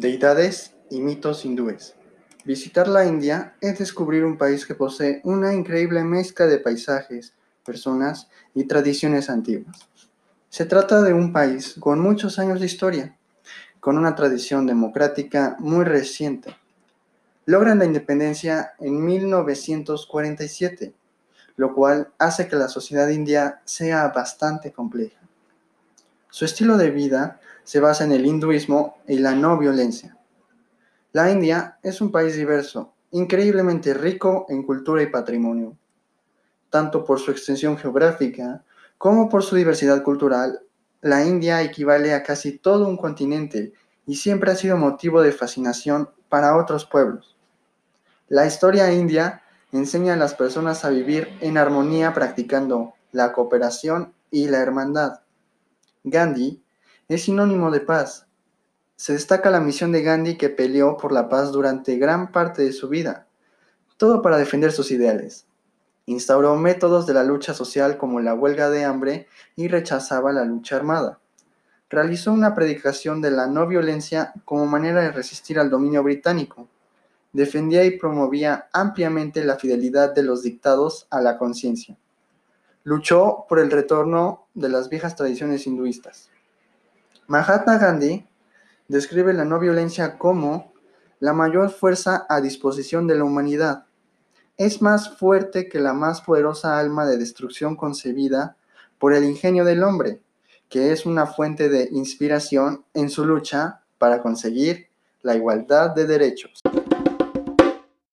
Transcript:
Deidades y mitos hindúes. Visitar la India es descubrir un país que posee una increíble mezcla de paisajes, personas y tradiciones antiguas. Se trata de un país con muchos años de historia, con una tradición democrática muy reciente. Logran la independencia en 1947, lo cual hace que la sociedad india sea bastante compleja. Su estilo de vida se basa en el hinduismo y la no violencia. La India es un país diverso, increíblemente rico en cultura y patrimonio, tanto por su extensión geográfica como por su diversidad cultural. La India equivale a casi todo un continente y siempre ha sido motivo de fascinación para otros pueblos. La historia india enseña a las personas a vivir en armonía practicando la cooperación y la hermandad. Gandhi es sinónimo de paz. Se destaca la misión de Gandhi que peleó por la paz durante gran parte de su vida, todo para defender sus ideales. Instauró métodos de la lucha social como la huelga de hambre y rechazaba la lucha armada. Realizó una predicación de la no violencia como manera de resistir al dominio británico. Defendía y promovía ampliamente la fidelidad de los dictados a la conciencia. Luchó por el retorno de las viejas tradiciones hinduistas. Mahatma Gandhi describe la no violencia como la mayor fuerza a disposición de la humanidad. Es más fuerte que la más poderosa alma de destrucción concebida por el ingenio del hombre, que es una fuente de inspiración en su lucha para conseguir la igualdad de derechos.